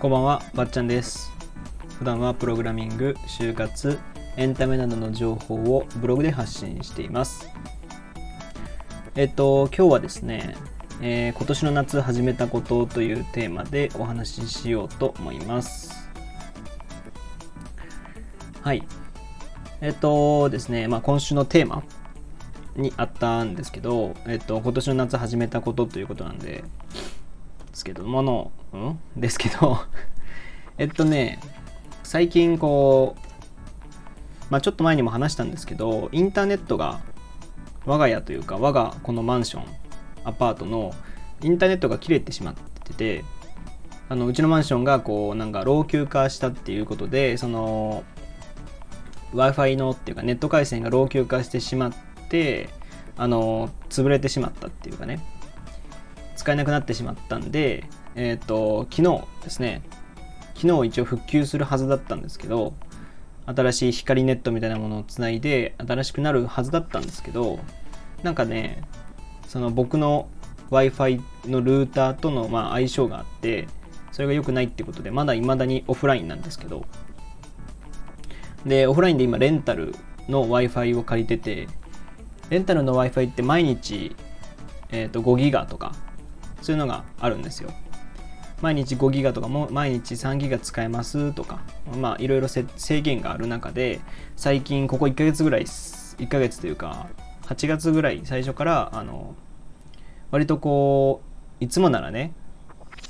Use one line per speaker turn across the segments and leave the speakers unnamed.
こんばんは、ばっちゃんです。普段はプログラミング、就活、エンタメなどの情報をブログで発信しています。えっと、今日はですね、えー今年の夏始めたことというテーマでお話ししようと思います。はい。えっとですね、まあ、今週のテーマにあったんですけど、えっと、今年の夏始めたことということなんで、ですけどもの、うん？ですけど、えっとね、最近こう、まあちょっと前にも話したんですけど、インターネットが我が家というか、我がこのマンション、アパートのインターネットが切れてしまってて、あのうちのマンションがこうなんか老朽化したっていうことで、その Wi-Fi のっていうかネット回線が老朽化してしまって、あの潰れてしまったっていうかね、使えなくなってしまったんで、えっ、と、昨日ですね、昨日一応復旧するはずだったんですけど、新しい光ネットみたいなものをつないで、新しくなるはずだったんですけど、なんかね、その僕の Wi-Fi のルーターとのま相性があって、それが良くないってことで、まだ未だにオフラインなんですけど、で、オフラインで今レンタルの Wi-Fi を借りてて、レンタルの Wi-Fi って毎日、えー、と5ギガとかそういうのがあるんですよ。毎日5ギガとかも毎日3ギガ使えますとか、まあいろいろ制限がある中で、最近ここ1ヶ月ぐらい、1ヶ月というか、8月ぐらい最初から、あの、割とこう、いつもならね、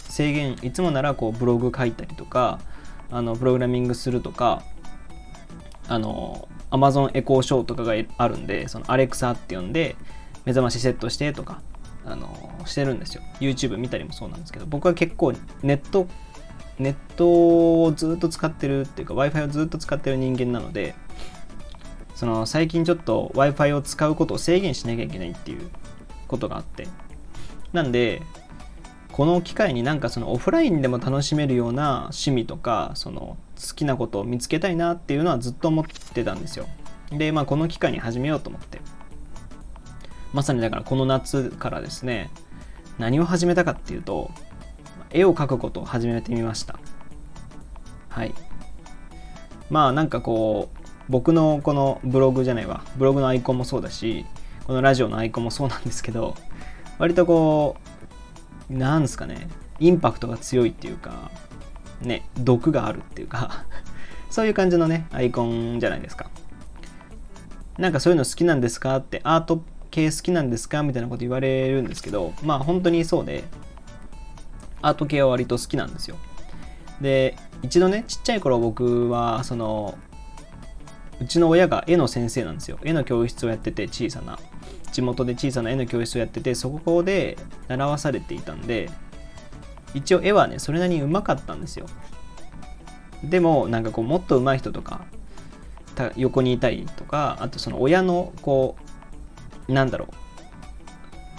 制限、いつもならこうブログ書いたりとか、あの、プログラミングするとか、あの、Amazon エコーショーとかがあるんで、その Alexa って呼んで、目覚ましセットしてとか、あのしてるんですよ。YouTube 見たりもそうなんですけど僕は結構ネットネットをずっと使ってるっていうか Wi-Fi をずっと使ってる人間なのでその最近ちょっと Wi-Fi を使うことを制限しなきゃいけないっていうことがあってなんでこの機会になんかそのオフラインでも楽しめるような趣味とかその好きなことを見つけたいなっていうのはずっと思ってたんですよ。でまあこの機会に始めようと思って。まさにだからこの夏からですね何を始めたかっていうと絵を描くことを始めてみました。はい。まあなんかこう僕のこのブログじゃないわ。ブログのアイコンもそうだしこのラジオのアイコンもそうなんですけど割とこうなんですかねインパクトが強いっていうかね毒があるっていうか そういう感じのねアイコンじゃないですか。なんかそういうの好きなんですかってアート系好きなんですかみたいなこと言われるんですけどまあ本当にそうでアート系は割と好きなんですよ。で一度ねちっちゃい頃僕はそのうちの親が絵の先生なんですよ。絵の教室をやってて小さな。地元で小さな絵の教室をやっててそこで習わされていたんで一応絵はねそれなりにうまかったんですよ。でもなんかこうもっと上手い人とか横にいたりとかあとその親のこうなんだろ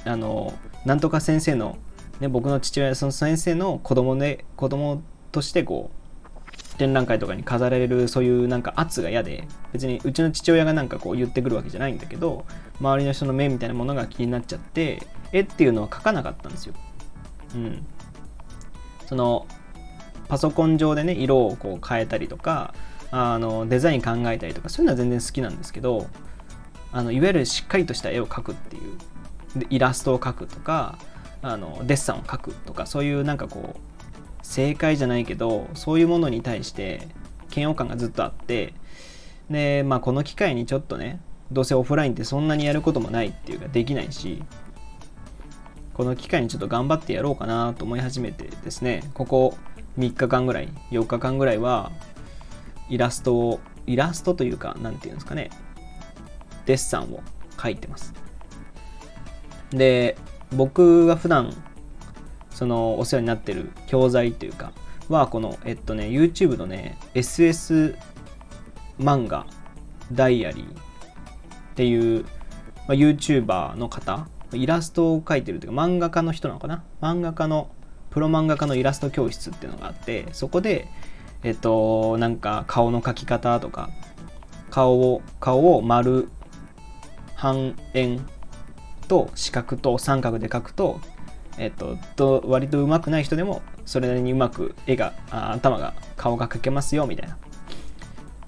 う。あのなんとか先生の、ね、僕の父親その先生の子供で子供としてこう展覧会とかに飾られるそういうなんか圧が嫌で別にうちの父親がなんかこう言ってくるわけじゃないんだけど周りの人の目みたいなものが気になっちゃって絵っていうのは描かなかったんですよ。うん、そのパソコン上でね色をこう変えたりとかあのデザイン考えたりとかそういうのは全然好きなんですけどあのいわゆるしっかりとした絵を描くっていうでイラストを描くとかあのデッサンを描くとかそういうなんかこう正解じゃないけどそういうものに対して嫌悪感がずっとあってでまあこの機会にちょっとねどうせオフラインってそんなにやることもないっていうかできないしこの機会にちょっと頑張ってやろうかなと思い始めてですね。ここ3日間ぐらい4日間ぐらいはイラストをイラストというか何て言うんですかね。デッサンを描いてます。で僕が普段そのお世話になってる教材というかはこのえっとね YouTube のね SS 漫画ダイアリーっていう、まあ、YouTuber の方イラストを描いてるというか漫画家の人なのかな？漫画家のプロ漫画家のイラスト教室っていうのがあってそこでえっとなんか顔の描き方とか顔を顔を丸半円と四角と三角で描くと,、えっとと割と上手くない人でもそれなりにうまく絵があ頭が顔が描けますよみたいな。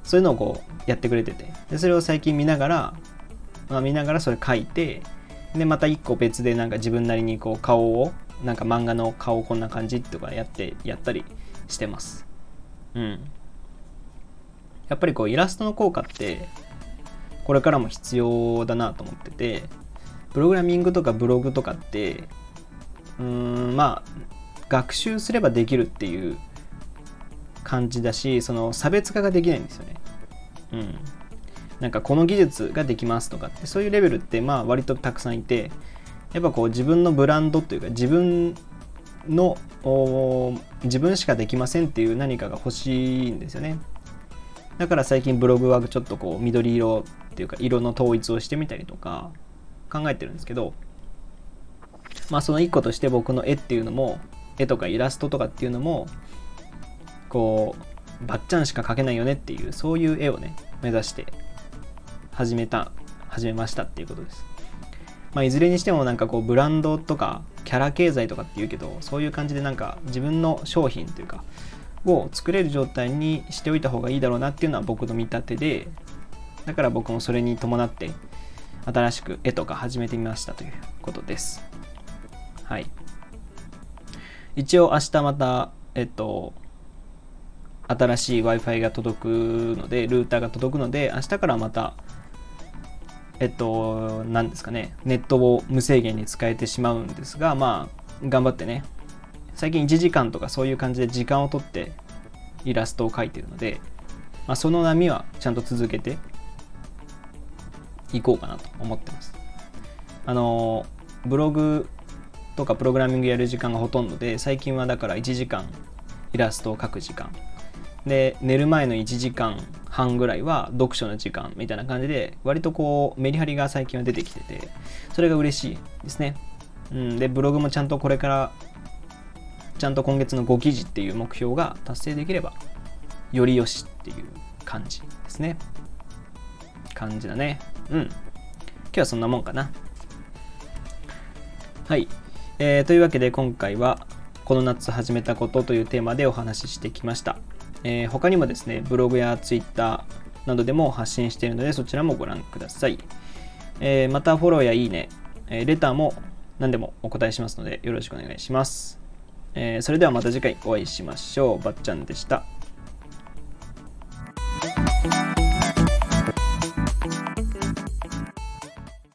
そういうのをこうやってくれてて。でそれを最近見ながら、まあ、見ながらそれ描いてでまた一個別でなんか自分なりにこう顔をなんか漫画の顔こんな感じとかやってやったりしてます。うん。やっぱりこうイラストの効果ってこれからも必要だなと思っててプログラミングとかブログとかってうーんまあ学習すればできるっていう感じだしその差別化ができないんですよね。うん。なんかこの技術ができますとかってそういうレベルってまあ割とたくさんいてやっぱこう自分のブランドというか自分の自分しかできませんっていう何かが欲しいんですよね。だから最近ブログはちょっとこう緑色っていうか色の統一をしてみたりとか考えてるんですけどまあその一個として僕の絵っていうのも絵とかイラストとかっていうのもこうばっちゃんしか描けないよねっていうそういう絵をね目指して始めた始めましたっていうことです。まあ、いずれにしてもなんかこうブランドとかキャラ経済とかって言うけどそういう感じでなんか自分の商品というかを作れる状態にしておいた方がいいだろうなっていうのは僕の見立てでだから僕もそれに伴って新しく絵とか始めてみましたということですはい一応明日またえっと新しい Wi-Fi が届くのでルーターが届くので明日からまたえっと、何ですかね、ネットを無制限に使えてしまうんですが、まあ、頑張ってね、最近1時間とかそういう感じで時間をとってイラストを描いてるので、まあ、その波はちゃんと続けていこうかなと思ってます。あの、ブログとかプログラミングやる時間がほとんどで、最近はだから1時間イラストを描く時間。で、寝る前の1時間半ぐらいは読書の時間みたいな感じで割とこうメリハリが最近は出てきててそれが嬉しいですね、うん、でブログもちゃんとこれからちゃんと今月の5記事っていう目標が達成できればよりよしっていう感じですね。感じだね。うん。今日はそんなもんかな。はい、えー、というわけで今回はこの夏始めたことというテーマでお話ししてきました。えー、他にもですね、ブログやツイッターなどでも発信しているので、そちらもご覧ください。えー、また、フォローやいいね、えー、レターも何でもお答えしますので、よろしくお願いします。えそれではまた次回お会いしましょう。ばっちゃんでした。